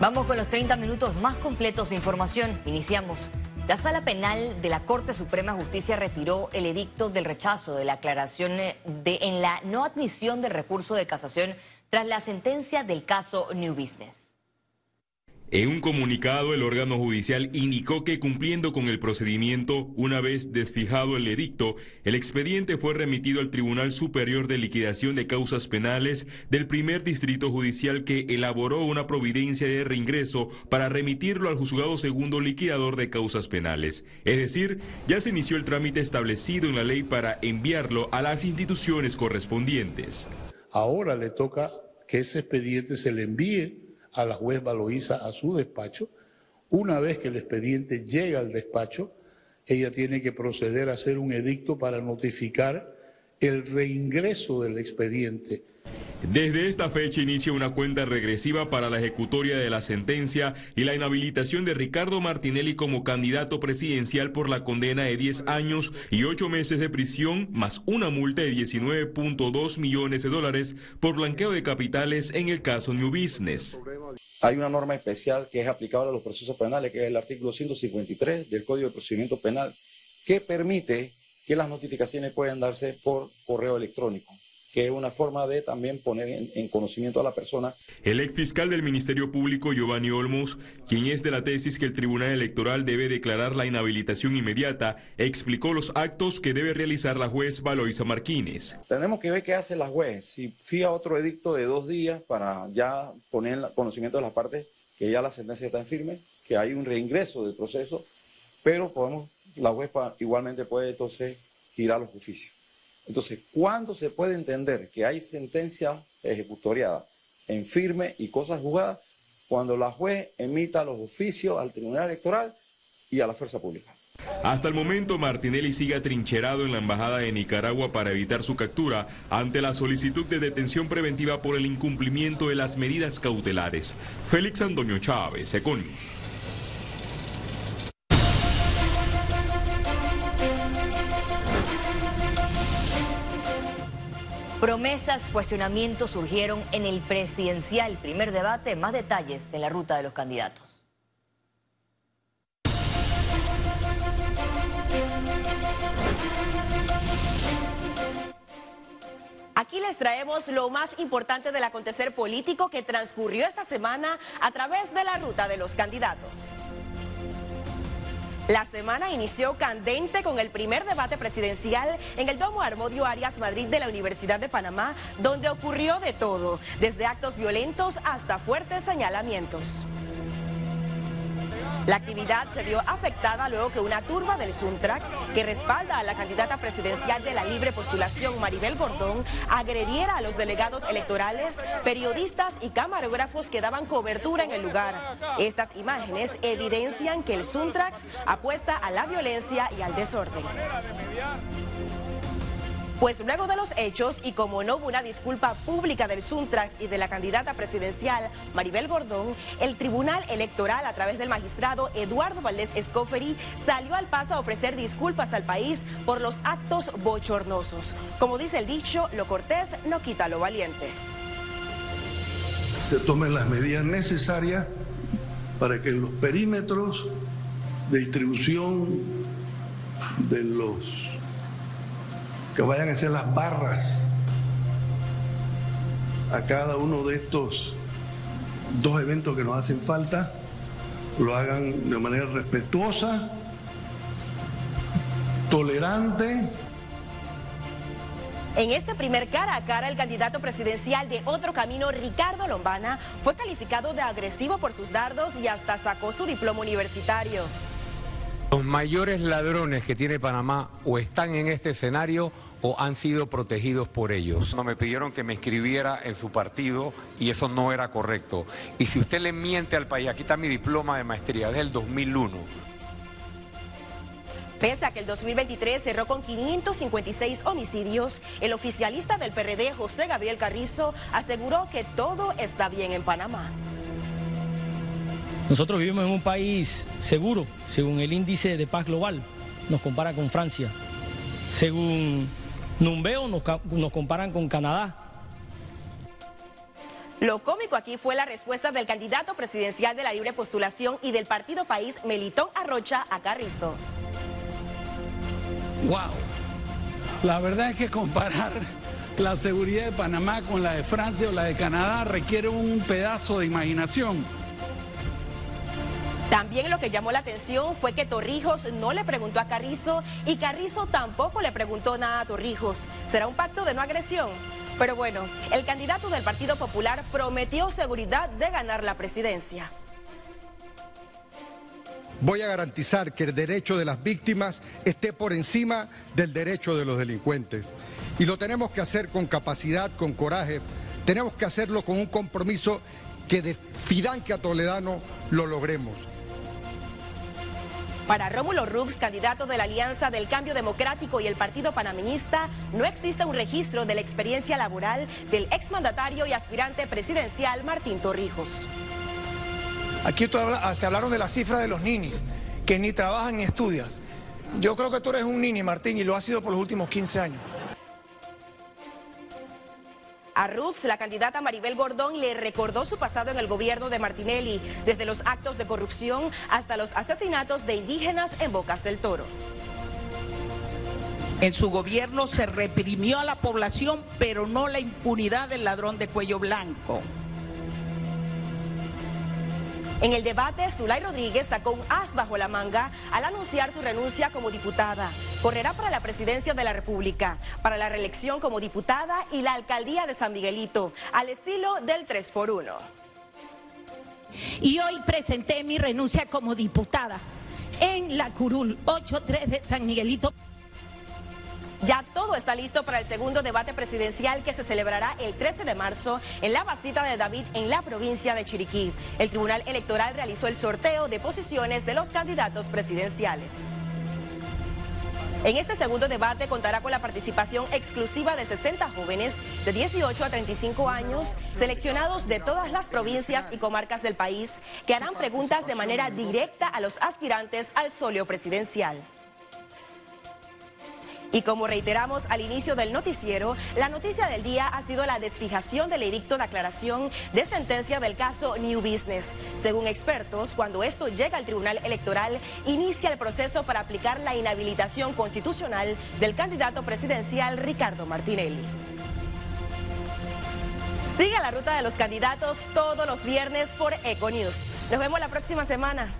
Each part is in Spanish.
Vamos con los 30 minutos más completos de información. Iniciamos. La Sala Penal de la Corte Suprema de Justicia retiró el edicto del rechazo de la aclaración de, en la no admisión del recurso de casación tras la sentencia del caso New Business. En un comunicado, el órgano judicial indicó que cumpliendo con el procedimiento, una vez desfijado el edicto, el expediente fue remitido al Tribunal Superior de Liquidación de Causas Penales del primer distrito judicial que elaboró una providencia de reingreso para remitirlo al juzgado segundo liquidador de causas penales. Es decir, ya se inició el trámite establecido en la ley para enviarlo a las instituciones correspondientes. Ahora le toca que ese expediente se le envíe a la juez Valoisa a su despacho. Una vez que el expediente llega al despacho, ella tiene que proceder a hacer un edicto para notificar el reingreso del expediente desde esta fecha inicia una cuenta regresiva para la ejecutoria de la sentencia y la inhabilitación de Ricardo Martinelli como candidato presidencial por la condena de 10 años y 8 meses de prisión, más una multa de 19.2 millones de dólares por blanqueo de capitales en el caso New Business. Hay una norma especial que es aplicable a los procesos penales, que es el artículo 153 del Código de Procedimiento Penal, que permite que las notificaciones puedan darse por correo electrónico que es una forma de también poner en, conocimiento a la persona. El ex fiscal del Ministerio Público, Giovanni Olmos, quien es de la tesis que el Tribunal Electoral debe declarar la inhabilitación inmediata, explicó los actos que debe realizar la juez Valoisa Marquines. Tenemos que ver qué hace la juez. Si fía otro edicto de dos días para ya poner en conocimiento de las partes que ya la sentencia está en firme, que hay un reingreso del proceso, pero podemos, la juez igualmente puede entonces girar los oficios. Entonces, ¿cuándo se puede entender que hay sentencia ejecutoriada en firme y cosas jugadas? Cuando la juez emita los oficios al Tribunal Electoral y a la fuerza pública. Hasta el momento, Martinelli sigue atrincherado en la Embajada de Nicaragua para evitar su captura ante la solicitud de detención preventiva por el incumplimiento de las medidas cautelares. Félix Antonio Chávez, Econius. Promesas, cuestionamientos surgieron en el presidencial. Primer debate, más detalles en la ruta de los candidatos. Aquí les traemos lo más importante del acontecer político que transcurrió esta semana a través de la ruta de los candidatos. La semana inició candente con el primer debate presidencial en el Domo Armodio Arias Madrid de la Universidad de Panamá, donde ocurrió de todo, desde actos violentos hasta fuertes señalamientos. La actividad se vio afectada luego que una turba del Suntrax, que respalda a la candidata presidencial de la libre postulación Maribel Gordón, agrediera a los delegados electorales, periodistas y camarógrafos que daban cobertura en el lugar. Estas imágenes evidencian que el Suntrax apuesta a la violencia y al desorden. Pues luego de los hechos y como no hubo una disculpa pública del Suntrax y de la candidata presidencial Maribel Gordón, el Tribunal Electoral a través del magistrado Eduardo Valdés Escoferi salió al paso a ofrecer disculpas al país por los actos bochornosos. Como dice el dicho, lo cortés no quita lo valiente. Se tomen las medidas necesarias para que los perímetros de distribución de los que vayan a hacer las barras a cada uno de estos dos eventos que nos hacen falta, lo hagan de manera respetuosa, tolerante. En este primer cara a cara, el candidato presidencial de Otro Camino, Ricardo Lombana, fue calificado de agresivo por sus dardos y hasta sacó su diploma universitario. Los mayores ladrones que tiene Panamá o están en este escenario o han sido protegidos por ellos. No me pidieron que me inscribiera en su partido y eso no era correcto. Y si usted le miente al país, aquí está mi diploma de maestría del 2001. Pese a que el 2023 cerró con 556 homicidios, el oficialista del PRD, José Gabriel Carrizo, aseguró que todo está bien en Panamá. Nosotros vivimos en un país seguro, según el índice de paz global, nos compara con Francia. Según Numbeo, nos, comparan con Canadá. Lo cómico aquí fue la respuesta del candidato presidencial de la libre postulación y del partido país, Melitón Arrocha, a Carrizo. ¡Wow! La verdad es que comparar la seguridad de Panamá con la de Francia o la de Canadá requiere un pedazo de imaginación. También lo que llamó la atención fue que Torrijos no le preguntó a Carrizo y Carrizo tampoco le preguntó nada a Torrijos. ¿Será un pacto de no agresión? Pero bueno, el candidato del Partido Popular prometió seguridad de ganar la presidencia. Voy a garantizar que el derecho de las víctimas esté por encima del derecho de los delincuentes. Y lo tenemos que hacer con capacidad, con coraje. Tenemos que hacerlo con un compromiso que de Fidanque a Toledano lo logremos. Para Rómulo Rux, candidato de la Alianza del Cambio Democrático y el Partido Panameñista, no existe un registro de la experiencia laboral del exmandatario y aspirante presidencial Martín Torrijos. Aquí se hablaron de la cifra de los ninis, que ni trabajan ni estudian. Yo creo que tú eres un nini, Martín, y lo has sido por los últimos 15 años. A Rux, la candidata Maribel Gordón le recordó su pasado en el gobierno de Martinelli, desde los actos de corrupción hasta los asesinatos de indígenas en Bocas del Toro. En su gobierno se reprimió a la población, pero no la impunidad del ladrón de cuello blanco. En el debate, Zulay Rodríguez sacó un as bajo la manga al anunciar su renuncia como diputada. Correrá para la presidencia de la República, para la reelección como diputada y la alcaldía de San Miguelito, al estilo del 3 por 1. Y hoy presenté mi renuncia como diputada en la curul 83 de San Miguelito. Ya todo está listo para el segundo debate presidencial que se celebrará el 13 de marzo en la Basita de David en la provincia de Chiriquí. El Tribunal Electoral realizó el sorteo de posiciones de los candidatos presidenciales. En este segundo debate contará con la participación exclusiva de 60 jóvenes de 18 a 35 años, seleccionados de todas las provincias y comarcas del país, que harán preguntas de manera directa a los aspirantes al solio presidencial. Y como reiteramos al inicio del noticiero, la noticia del día ha sido la desfijación del edicto de aclaración de sentencia del caso New Business. Según expertos, cuando esto llega al Tribunal Electoral, inicia el proceso para aplicar la inhabilitación constitucional del candidato presidencial Ricardo Martinelli. Siga la ruta de los candidatos todos los viernes por Econews. Nos vemos la próxima semana.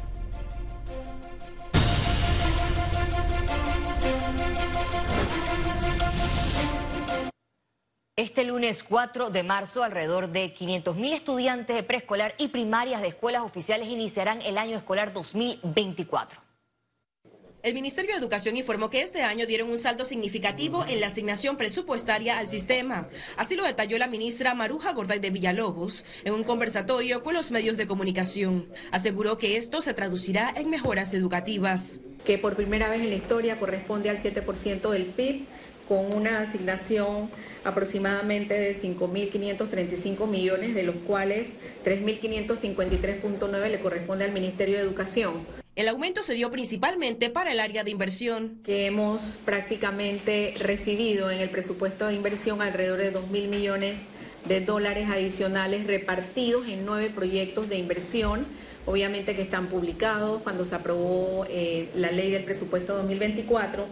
Este lunes 4 de marzo, alrededor de 500.000 estudiantes de preescolar y primarias de escuelas oficiales iniciarán el año escolar 2024. El Ministerio de Educación informó que este año dieron un salto significativo en la asignación presupuestaria al sistema. Así lo detalló la ministra Maruja Gorday de Villalobos en un conversatorio con los medios de comunicación. Aseguró que esto se traducirá en mejoras educativas. Que por primera vez en la historia corresponde al 7% del PIB con una asignación aproximadamente de 5.535 millones, de los cuales 3.553.9 le corresponde al Ministerio de Educación. El aumento se dio principalmente para el área de inversión. Que hemos prácticamente recibido en el presupuesto de inversión alrededor de 2.000 millones de dólares adicionales repartidos en nueve proyectos de inversión, obviamente que están publicados cuando se aprobó eh, la ley del presupuesto 2024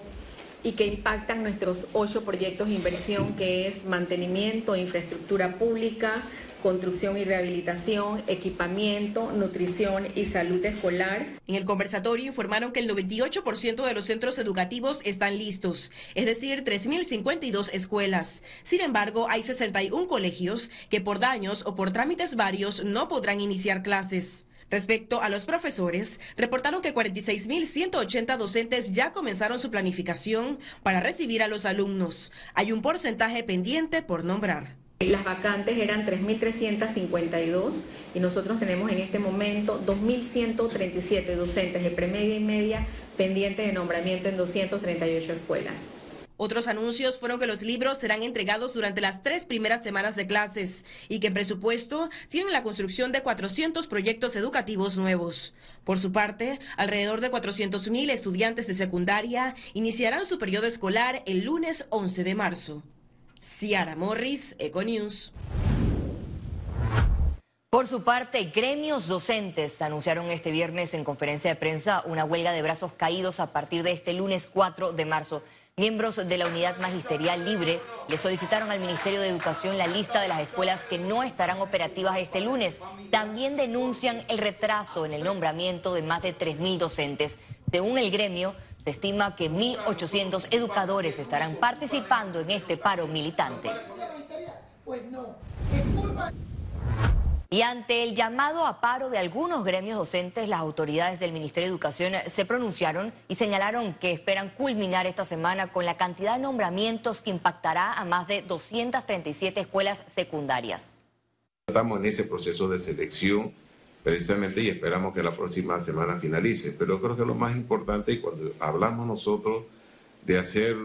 y que impactan nuestros ocho proyectos de inversión, que es mantenimiento, infraestructura pública, construcción y rehabilitación, equipamiento, nutrición y salud escolar. En el conversatorio informaron que el 98% de los centros educativos están listos, es decir, 3.052 escuelas. Sin embargo, hay 61 colegios que por daños o por trámites varios no podrán iniciar clases. Respecto a los profesores, reportaron que 46.180 docentes ya comenzaron su planificación para recibir a los alumnos. Hay un porcentaje pendiente por nombrar. Las vacantes eran 3.352 y nosotros tenemos en este momento 2.137 docentes de premedia y media pendientes de nombramiento en 238 escuelas. Otros anuncios fueron que los libros serán entregados durante las tres primeras semanas de clases y que en presupuesto tienen la construcción de 400 proyectos educativos nuevos. Por su parte, alrededor de 400.000 estudiantes de secundaria iniciarán su periodo escolar el lunes 11 de marzo. Ciara Morris, Econews. Por su parte, gremios docentes anunciaron este viernes en conferencia de prensa una huelga de brazos caídos a partir de este lunes 4 de marzo. Miembros de la Unidad Magisterial Libre le solicitaron al Ministerio de Educación la lista de las escuelas que no estarán operativas este lunes. También denuncian el retraso en el nombramiento de más de 3.000 docentes. Según el gremio, se estima que 1.800 educadores estarán participando en este paro militante. Y ante el llamado a paro de algunos gremios docentes, las autoridades del Ministerio de Educación se pronunciaron y señalaron que esperan culminar esta semana con la cantidad de nombramientos que impactará a más de 237 escuelas secundarias. Estamos en ese proceso de selección precisamente y esperamos que la próxima semana finalice. Pero creo que lo más importante, y cuando hablamos nosotros de hacer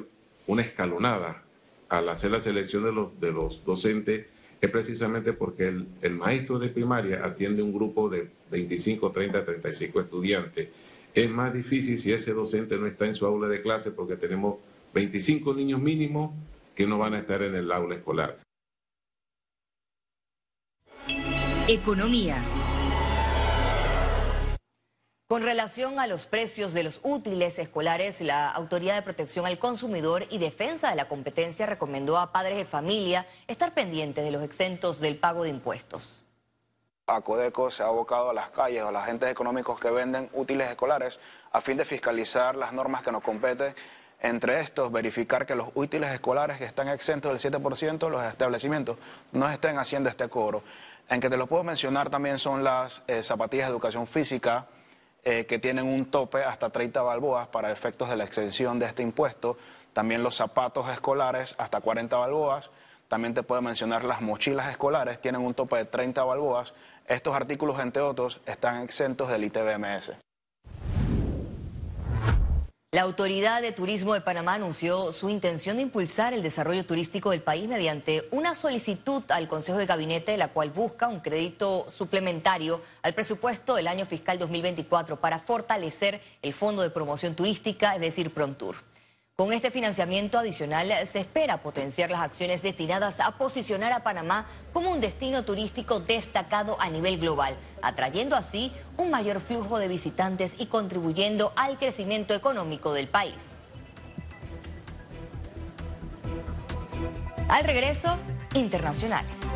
una escalonada al hacer la selección de los, de los docentes, es precisamente porque el, maestro de primaria atiende un grupo de 25, 30, 35 estudiantes. Es más difícil si ese docente no está en su aula de clase porque tenemos 25 niños mínimos que no van a estar en el aula escolar. Economía. Con relación a los precios de los útiles escolares, la Autoridad de Protección al Consumidor y Defensa de la Competencia recomendó a padres de familia estar pendientes de los exentos del pago de impuestos. Acodeco se ha abocado a las calles o a los agentes económicos que venden útiles escolares a fin de fiscalizar las normas que nos competen. Entre estos, verificar que los útiles escolares que están exentos del 7%, los establecimientos, no estén haciendo este cobro. En que te lo puedo mencionar también son las eh, zapatillas de educación física, eh, que tienen un tope hasta 30 balboas para efectos de la exención de este impuesto. También los zapatos escolares hasta 40 balboas. También te puedo mencionar las mochilas escolares, tienen un tope de 30 balboas. Estos artículos, entre otros, están exentos del ITBMS. La Autoridad de Turismo de Panamá anunció su intención de impulsar el desarrollo turístico del país mediante una solicitud al Consejo de Gabinete, la cual busca un crédito suplementario al presupuesto del año fiscal 2024 para fortalecer el Fondo de Promoción Turística, es decir, PROMTUR. Con este financiamiento adicional se espera potenciar las acciones destinadas a posicionar a Panamá como un destino turístico destacado a nivel global, atrayendo así un mayor flujo de visitantes y contribuyendo al crecimiento económico del país. Al regreso, internacionales.